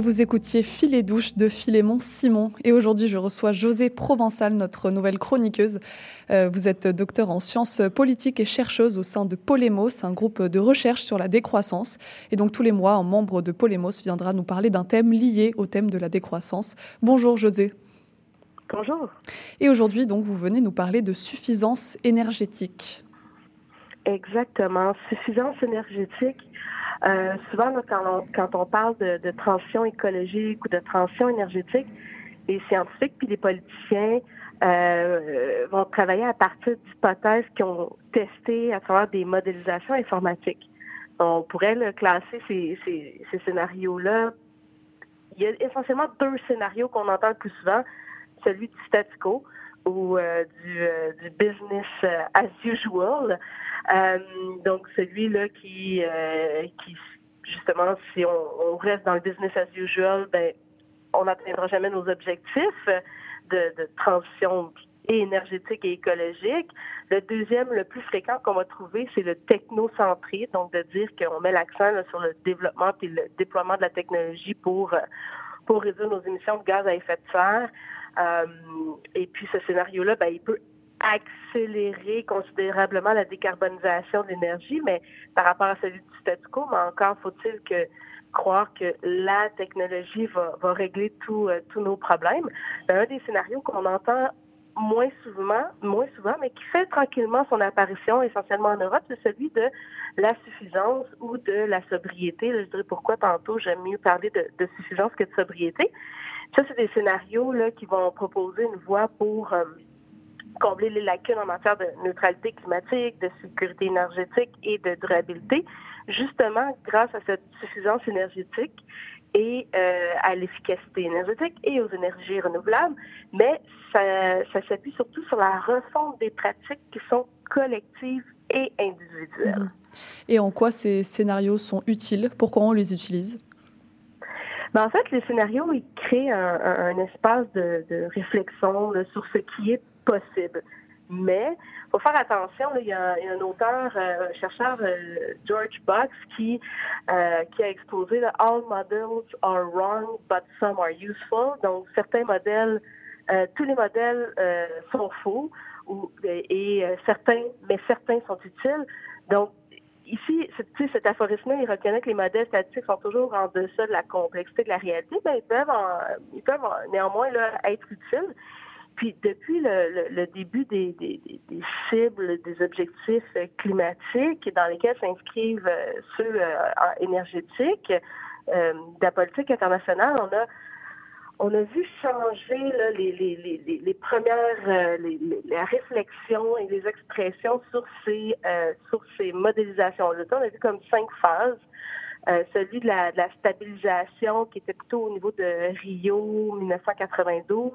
Et vous écoutiez Filet douche de Philémon Simon. Et aujourd'hui, je reçois José Provençal, notre nouvelle chroniqueuse. Euh, vous êtes docteur en sciences politiques et chercheuse au sein de Polémos, un groupe de recherche sur la décroissance. Et donc, tous les mois, un membre de Polémos viendra nous parler d'un thème lié au thème de la décroissance. Bonjour, José. Bonjour. Et aujourd'hui, donc, vous venez nous parler de suffisance énergétique. Exactement. Suffisance énergétique. Euh, souvent, quand, on, parle de, transition écologique ou de transition énergétique, les scientifiques puis les politiciens euh, vont travailler à partir d'hypothèses qu'ils ont testées à travers des modélisations informatiques. On pourrait classer ces, ces, ces scénarios-là. Il y a essentiellement deux scénarios qu'on entend le plus souvent, celui du statu quo euh, du, euh, du, business euh, as usual. Donc celui-là qui, justement, si on, reste dans le business as usual, ben on n'atteindra jamais nos objectifs de, transition énergétique et écologique. Le deuxième, le plus fréquent qu'on va trouver, c'est le technocentré, donc de dire qu'on met l'accent sur le développement et le déploiement de la technologie pour pour réduire nos émissions de gaz à effet de serre. Euh, et puis ce scénario-là, ben, il peut accélérer considérablement la décarbonisation de l'énergie, mais par rapport à celui du statu quo, mais encore faut-il que croire que la technologie va, va régler euh, tous nos problèmes. Ben, un des scénarios qu'on entend moins souvent, moins souvent, mais qui fait tranquillement son apparition essentiellement en Europe, c'est celui de la suffisance ou de la sobriété. je dirais pourquoi tantôt j'aime mieux parler de, suffisance que de sobriété. Ça, c'est des scénarios là, qui vont proposer une voie pour euh, combler les lacunes en matière de neutralité climatique, de sécurité énergétique et de durabilité, justement grâce à cette suffisance énergétique et euh, à l'efficacité énergétique et aux énergies renouvelables, mais ça, ça s'appuie surtout sur la refonte des pratiques qui sont collectives et individuelles. Mmh. Et en quoi ces scénarios sont utiles? Pourquoi on les utilise? Ben, en fait, les scénarios, ils créent un, un, un espace de, de réflexion là, sur ce qui est possible. Mais faut faire attention, il, y a, un auteur, euh, un chercheur, euh, George Box, qui, euh, qui a exposé là, All models are wrong, but some are useful. Donc, certains modèles, tous les modèles sont faux, et certains, mais certains sont utiles. Donc, ici, cet aphorisme il reconnaît que les modèles statistiques sont toujours en deçà de la complexité de la réalité, mais ils peuvent, en, ils peuvent en, néanmoins être utiles. Puis depuis le, début des, cibles, des objectifs climatiques dans lesquels s'inscrivent euh, ceux euh, énergétiques euh, de la politique internationale, on a on a vu changer les, les, premières euh, et les expressions sur ces sur ces modélisations. Là, on a vu comme cinq phases. Euh, celui de la, stabilisation qui était plutôt au niveau de Rio 1992,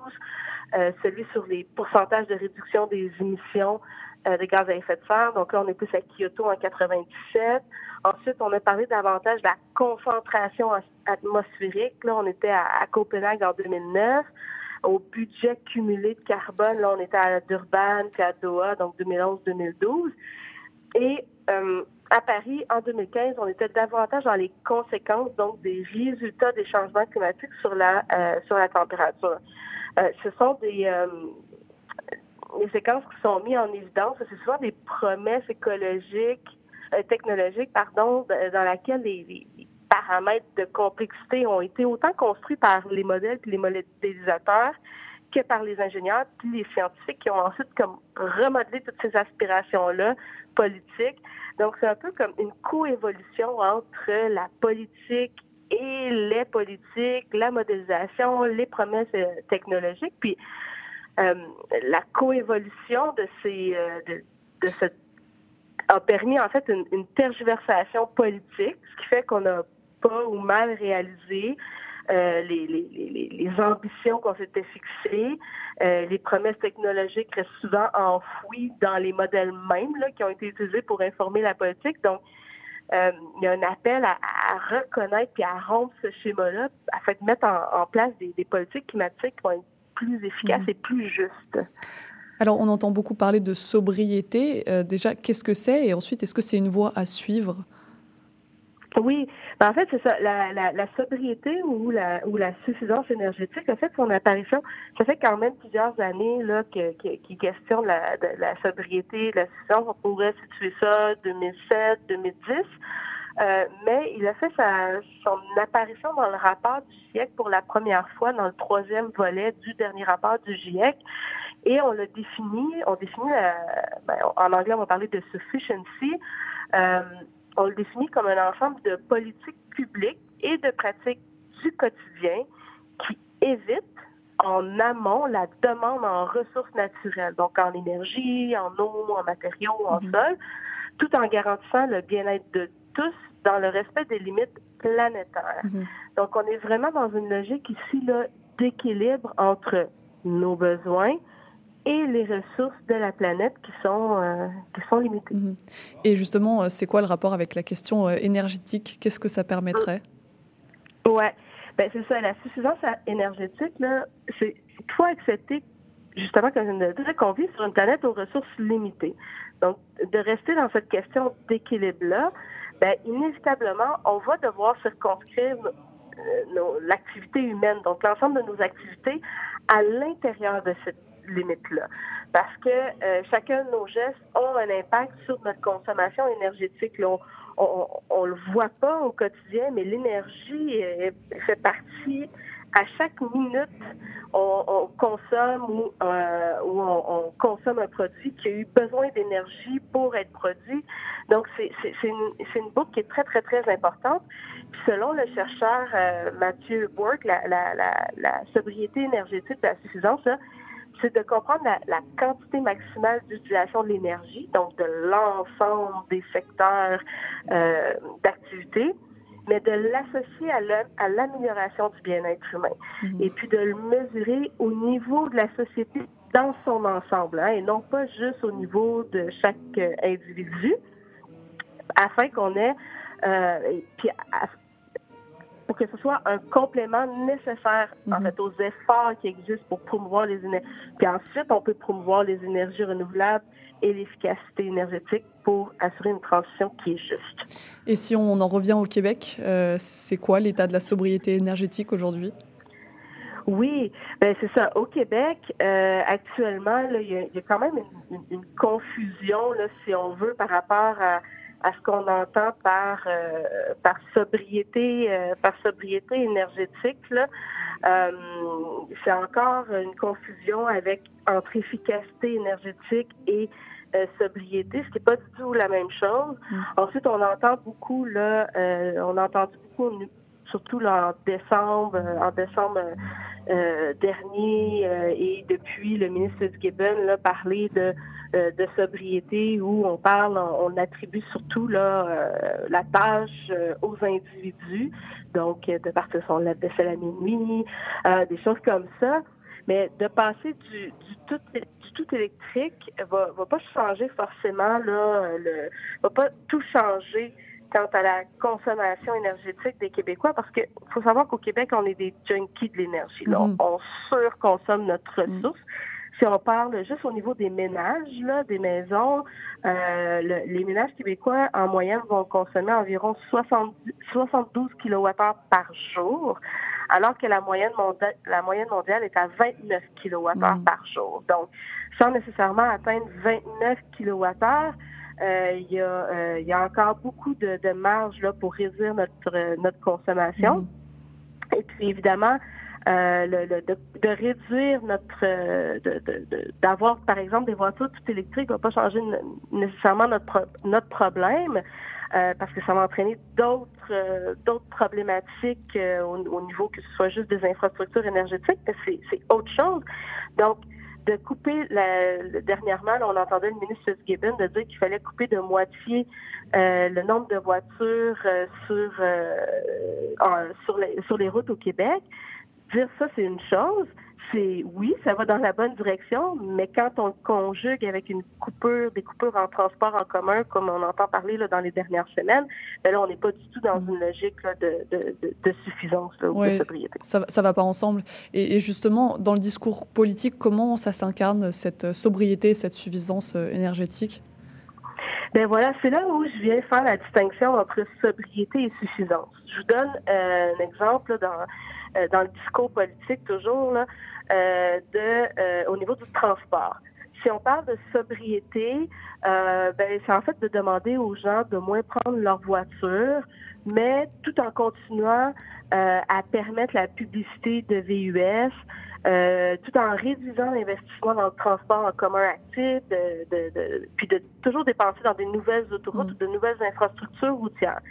euh, celui sur les pourcentages de réduction des émissions euh, de gaz à effet de serre. Donc là, on est plus à Kyoto en 97. Ensuite, on a parlé davantage de la concentration atmosphérique. Là, on était à, Copenhague en 2009. Au budget cumulé de carbone, là, on était à Durban puis à Doha, donc 2011-2012. Et à Paris, en 2015, on était davantage dans les conséquences, donc des résultats des changements climatiques sur la euh, sur la température. Euh, ce sont des euh, les séquences qui sont mises en évidence. C'est souvent des promesses écologiques, euh, technologiques, pardon, dans laquelle les, les, paramètres de complexité ont été autant construits par les modèles puis les modélisateurs que par les ingénieurs puis les scientifiques qui ont ensuite comme remodelé toutes ces aspirations-là politiques. Donc, c'est un peu comme une coévolution entre la politique et les politiques, la modélisation, les promesses euh, technologiques, puis euh, la coévolution de ces euh, de, de a permis en fait une, une, tergiversation politique, ce qui fait qu'on a pas ou mal réalisé euh, les, les, les, les, ambitions qu'on s'était fixées. Euh, les promesses technologiques restent souvent enfouies dans les modèles mêmes là, qui ont été utilisés pour informer la politique. Donc, euh, il y a un appel à, à, reconnaître et à rompre ce schéma-là afin de mettre en, en place des, des, politiques climatiques qui vont être plus efficaces mmh. et plus justes. Alors, on entend beaucoup parler de sobriété. Euh, déjà, qu'est-ce que c'est? Et ensuite, est-ce que c'est une voie à suivre? Oui, ben, en fait, c'est ça. La, la, la, sobriété ou la, ou la suffisance énergétique a fait son apparition. Ça fait quand même plusieurs années là que, que, qui questionne la, la sobriété, la suffisance. On pourrait situer ça 2007, 2010. Euh, mais il a fait sa, son apparition dans le rapport du GIEC pour la première fois dans le troisième volet du dernier rapport du GIEC. Et on l'a défini, on définit, ben, en anglais, on va parler de sufficiency. Euh, on le définit comme un ensemble de politiques publiques et de pratiques du quotidien qui évitent en amont la demande en ressources naturelles, donc en énergie, en eau, en matériaux, en mhm. sol, tout en garantissant le bien-être de tous dans le respect des limites planétaires. Mhm. Donc, on est vraiment dans une logique ici d'équilibre entre nos besoins, et les ressources de la planète qui sont, euh, qui sont limitées. Mhm. Et justement, euh, c'est quoi le rapport avec la question euh, énergétique? Qu'est-ce que ça permettrait? Oui, ben, c'est ça. La suffisance énergétique, c'est toi accepter, justement, qu'on vit sur une planète aux ressources limitées. Donc, de rester dans cette question d'équilibre-là, ben, inévitablement, on va devoir circonscrire l'activité humaine, donc l'ensemble de nos activités à l'intérieur de cette limite-là. Parce que euh, chacun de nos gestes ont un impact sur notre consommation énergétique. on, ne le voit pas au quotidien, mais l'énergie fait partie à chaque minute, on, consomme ou, euh, on, consomme un produit qui a eu besoin d'énergie pour être produit. Donc, c'est une, une, boucle qui est très, très, très importante. selon le chercheur euh, Mathieu Bourque, la, sobriété énergétique de la suffisance, c'est de comprendre la, quantité maximale d'utilisation de l'énergie, donc de l'ensemble des secteurs euh, d'activité, mais de l'associer à l'amélioration du bien-être humain. Mhm. Et puis de le mesurer au niveau de la société dans son ensemble, hein, et non pas juste au niveau de chaque euh, individu, afin qu'on ait, euh, puis pour que ce soit un complément nécessaire en mhm. fait aux efforts qui existent pour promouvoir les énergies. Puis ensuite, on peut promouvoir les énergies renouvelables et l'efficacité énergétique pour assurer une transition qui est juste. Et si on en revient au Québec, euh, c'est quoi l'état de la sobriété énergétique aujourd'hui? Oui, ben c'est ça. Au Québec, euh, actuellement, il y, a quand même une, une confusion, là, si on veut, par rapport à à ce qu'on entend par euh, par sobriété euh, par sobriété énergétique là. Euh, c'est encore une confusion avec entre efficacité énergétique et sobriété, ce qui n'est pas du tout la même chose. Mm. Ensuite, on entend beaucoup là, on a entendu beaucoup, surtout là, en décembre, en décembre dernier et depuis le ministre du Gibbon là parler de de sobriété où on parle, on, attribue surtout là, euh, la tâche euh, aux individus, donc de partir son lave-vaisselle à minuit, des choses comme ça. Mais de passer du, du tout du tout électrique va, va pas changer forcément là, le, va pas tout changer quant à la consommation énergétique des Québécois, parce qu'il faut savoir qu'au Québec, on est des junkies de l'énergie. Mm-hmm. On, surconsomme notre mm. ressource. Si on parle juste au niveau des ménages, là, des maisons, euh, les ménages québécois, en moyenne, vont consommer environ 72 kWh par jour, alors que la moyenne, mondiale, la moyenne mondiale est à 29 kWh mm. par jour. Donc, sans nécessairement atteindre 29 kWh, euh, il, y a, euh, il y a encore beaucoup de, de marge là, pour réduire notre, notre consommation. Mm. Et puis, évidemment, euh, le, de, de, réduire notre, euh, d'avoir par exemple des voitures tout électriques va pas changer nécessairement notre notre problème euh, parce que ça va entraîner d'autres d'autres problématiques au, niveau que ce soit juste des infrastructures énergétiques, c'est c'est autre chose. Donc de couper la, dernièrement, on entendait le ministre Gibbon de dire qu'il fallait couper de moitié le nombre de voitures sur sur les sur les routes au Québec dire ça, c'est une chose. C'est oui, ça va dans la bonne direction, mais quand on conjugue avec une coupure, des coupures en transport en commun, comme on entend parler là, dans les dernières semaines, ben là, on n'est pas du tout dans une logique de, de, de, suffisance ou de sobriété. Ça, ça va pas ensemble. Et, et, justement, dans le discours politique, comment ça s'incarne cette sobriété, cette suffisance euh, énergétique? Ben voilà, c'est là où je viens faire la distinction entre sobriété et suffisance. Je vous donne euh, un exemple dans, euh, dans le discours politique toujours là, euh, de, au niveau du transport. Si on parle de sobriété, ben, c'est en fait de demander aux gens de moins prendre leur voiture, mais tout en continuant à permettre la publicité de VUS, euh, tout en réduisant l'investissement dans le transport en commun actif, de, puis de toujours dépenser dans des nouvelles autoroutes ou de nouvelles infrastructures routières.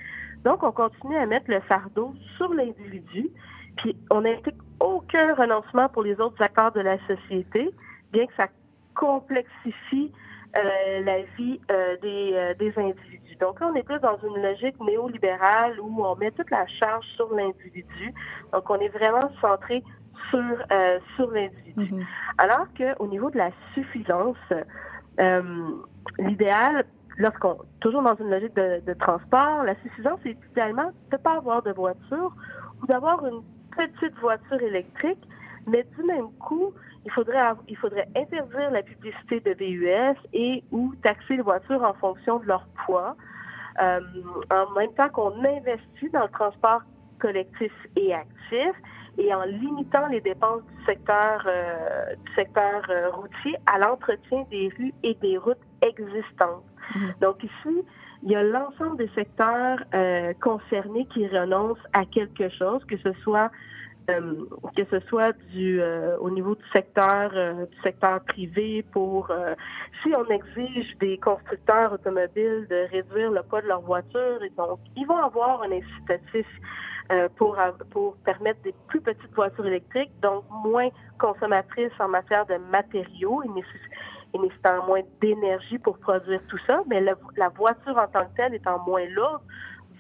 Donc, on continue à mettre le fardeau sur l'individu, puis on n'implique aucun renoncement pour les autres acteurs de la société, bien que ça complexifie euh, la vie euh, des, des individus. Donc là, on est plus dans une logique néolibérale où on met toute la charge sur l'individu. Donc, on est vraiment centré sur, euh, sur l'individu. Mhm. Alors qu'au niveau de la suffisance, euh, l'idéal, lorsqu'on toujours dans une logique de, transport, la suffisance est idéalement de ne pas avoir de voiture ou d'avoir une petite voiture électrique, mais du même coup, il faudrait, il faudrait interdire la publicité de VUS et ou taxer les voitures en fonction de leur poids. Euh, en même temps qu'on investit dans le transport collectif et actif et en limitant les dépenses du secteur, euh, du secteur euh, routier à l'entretien des rues et des routes existantes. Mhm. Donc ici, il y a l'ensemble des secteurs euh, concernés qui renoncent à quelque chose, que ce soit que ce soit du au niveau du secteur du secteur privé pour si on exige des constructeurs automobiles de réduire le poids de leur voiture et donc ils vont avoir un incitatif euh, pour, pour permettre des plus petites voitures électriques, donc moins consommatrices en matière de matériaux nécessitant moins d'énergie pour produire tout ça, mais la voiture en tant que telle étant moins lourde,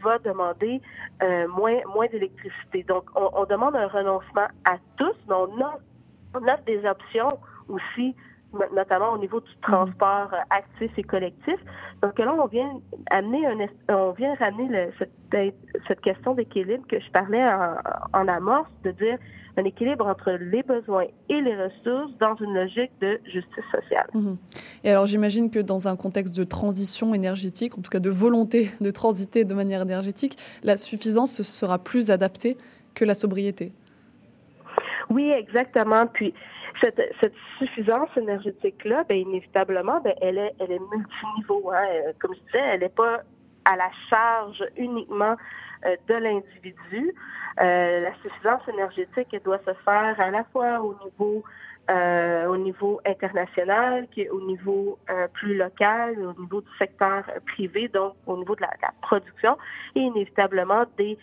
va demander euh, moins, moins d'électricité. Donc, on, demande un renoncement à tous, mais on a, on a des options aussi notamment au niveau du mhm. transport euh, actif et collectif. Donc là, on vient amener un, on vient ramener cette, cette, question d'équilibre que je parlais en, amorce, de dire un équilibre entre les besoins et les ressources dans une logique de justice sociale. Mhm. Et alors j'imagine que dans un contexte de transition énergétique, en tout cas de volonté de transiter de manière énergétique, la suffisance sera plus adaptée que la sobriété. Oui, exactement. Puis cette, suffisance énergétique-là, bien, inévitablement, bien, elle est, elle est multiniveau. Hein. Euh, comme je disais, elle n'est pas à la charge uniquement euh, de l'individu. Euh, la suffisance énergétique, elle doit se faire à la fois au niveau au niveau international, qui est au niveau plus local, au niveau du secteur privé, donc au niveau de la, production, et inévitablement des,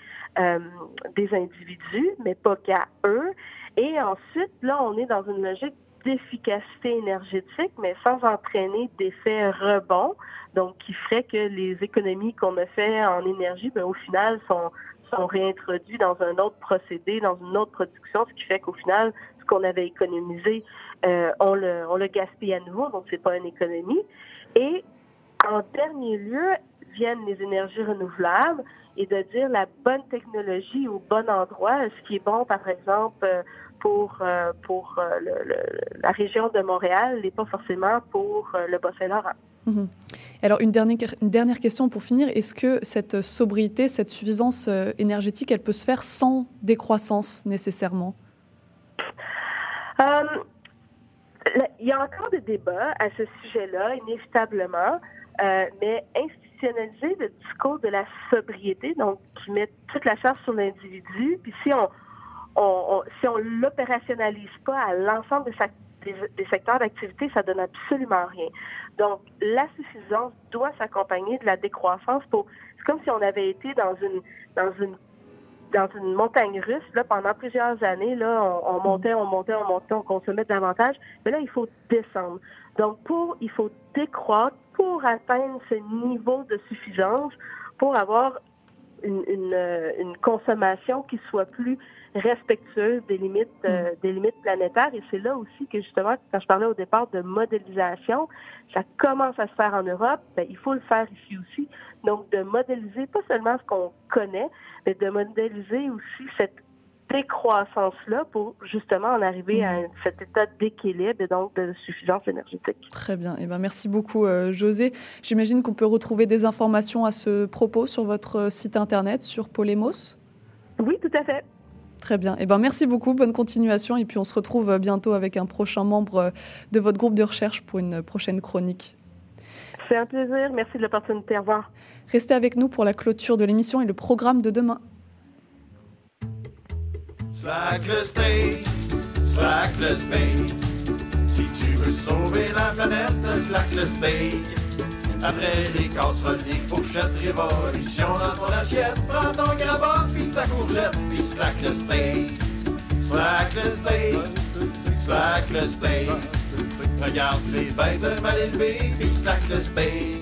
des individus, mais pas qu'à eux. Et ensuite, là, on est dans une logique d'efficacité énergétique, mais sans entraîner d'effets rebonds, donc qui ferait que les économies qu'on a fait en énergie, ben, au final, sont, sont réintroduits dans un autre procédé, dans une autre production, ce qui fait qu'au final, ce qu'on avait économisé, euh, on, le, on le gaspille à nouveau, donc c'est pas une économie. Et en dernier lieu, viennent les énergies renouvelables et de dire la bonne technologie au bon endroit, ce qui est bon, par exemple, pour, euh, pour euh, la région de Montréal n'est pas forcément pour euh, le Bas-Saint-Laurent. Mhm. Alors, une dernière, une dernière question pour finir. Est-ce que cette sobriété, cette suffisance énergétique, elle peut se faire sans décroissance nécessairement? il y a encore des débats à ce sujet-là, inévitablement, mais institutionnaliser le discours de la sobriété, donc qui met toute la charge sur l'individu, puis si on, on, si on l'opérationnalise pas à l'ensemble des, secteurs d'activité, ça donne absolument rien. Donc, la suffisance doit s'accompagner de la décroissance pour. C'est comme si on avait été dans une dans une dans une montagne russe là pendant plusieurs années là on, on montait on montait on montait on consommait davantage mais là il faut descendre donc pour il faut décroître pour atteindre ce niveau de suffisance pour avoir une, une, une consommation qui soit plus respectueuse des limites, euh, mm. des limites planétaires. Et c'est là aussi que justement, quand je parlais au départ de modélisation, ça commence à se faire en Europe, ben, il faut le faire ici aussi. Donc, de modéliser pas seulement ce qu'on connaît, mais de modéliser aussi cette décroissance-là pour justement en arriver à cet état d'équilibre et donc de suffisance énergétique. Très bien. Eh ben, merci beaucoup, euh, José. J'imagine qu'on peut retrouver des informations à ce propos sur votre site internet, sur Polemos? Oui, tout à fait. Très bien. Eh ben, merci beaucoup. Bonne continuation. Et puis, on se retrouve bientôt avec un prochain membre de votre groupe de recherche pour une prochaine chronique. C'est un plaisir. Merci de l'opportunité. Au revoir. Restez avec nous pour la clôture de l'émission et le programme de demain. Slack le steak, slack le steak. Si tu veux sauver la planète, slack le steak. Après les casseroles, les fourchettes, révolution dans ton assiette. Prends ton grabat, puis ta courgette, puis slack le steak. Slack le steak, slack le steak. Regarde ces bêtes mal élevées, puis slack le steak.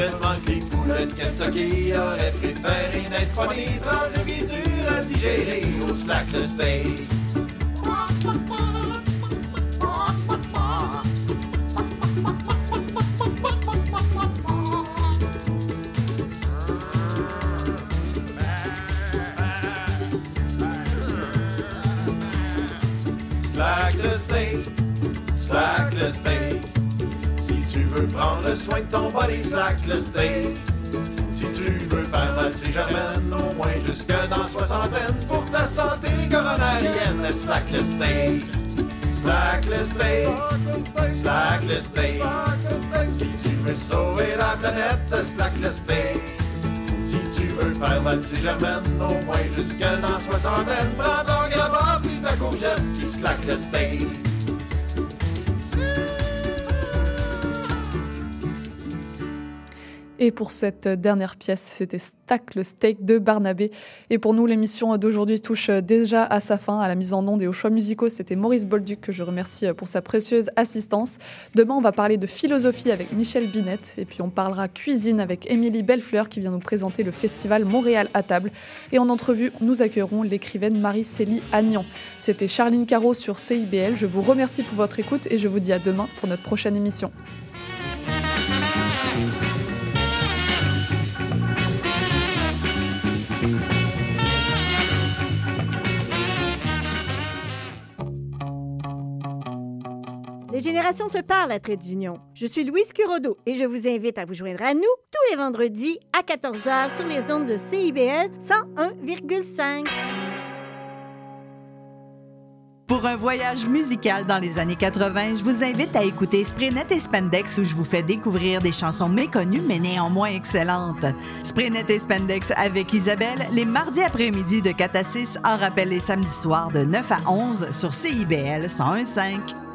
Tellement que les poulets de Kentucky auraient préféré n'être pas des tranches de dures à digérer au slack le steak. Slack le steak, slack le steak. Si prendre soin de ton body, slack le steak. Si tu veux faire valser germaine, au moins jusque dans soixantaine, pour ta santé coronarienne, slack le steak. Slack le steak, slack le steak. Si tu veux sauver la planète, slack le steak. Si tu veux faire valser germaine, au moins jusque dans soixantaine, prends ton grabat puis ta courgette, puis slack le steak. Et pour cette dernière pièce, c'était Stack le steak de Barnabé. Et pour nous, l'émission d'aujourd'hui touche déjà à sa fin. À la mise en onde et aux choix musicaux, c'était Maurice Bolduc que je remercie pour sa précieuse assistance. Demain, on va parler de philosophie avec Michel Binette. Et puis on parlera cuisine avec Émilie Bellefleur qui vient nous présenter le festival Montréal à table. Et en entrevue, nous accueillerons l'écrivaine Marie-Célie Agnan. C'était Charline Caro sur CIBL. Je vous remercie pour votre écoute et je vous dis à demain pour notre prochaine émission. Les générations se parlent à Trait d'Union. Je suis Louise Curodo et je vous invite à vous joindre à nous tous les vendredis à 14h sur les ondes de CIBL 101,5. Pour un voyage musical dans les années 80, je vous invite à écouter Spraynet et Spandex où je vous fais découvrir des chansons méconnues mais néanmoins excellentes. Spraynet et Spandex avec Isabelle les mardis après-midi de 4 à 6 en rappel les samedis soirs de 9 à 11 sur CIBL 101.5.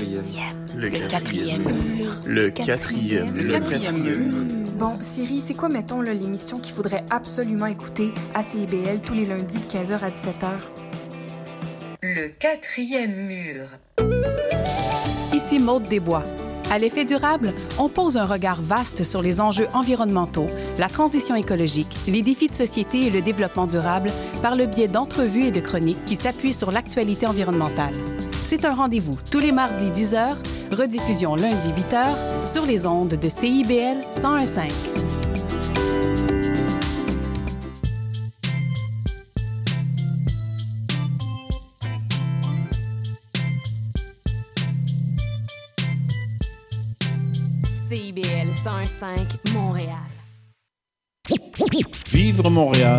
Le quatrième mur. Le quatrième mur. Le quatrième mur. Bon, Siri, c'est quoi, mettons, l'émission qu'il faudrait absolument écouter à CIBL tous les lundis de 15h à 17h? Le quatrième mur. Ici Maude Desbois. À l'effet durable, on pose un regard vaste sur les enjeux environnementaux, la transition écologique, les défis de société et le développement durable par le biais d'entrevues et de chroniques qui s'appuient sur l'actualité environnementale. C'est un rendez-vous tous les mardis 10h, rediffusion lundi 8h sur les ondes de CIBL 101.5. CIBL 101.5 Montréal. Vivre Montréal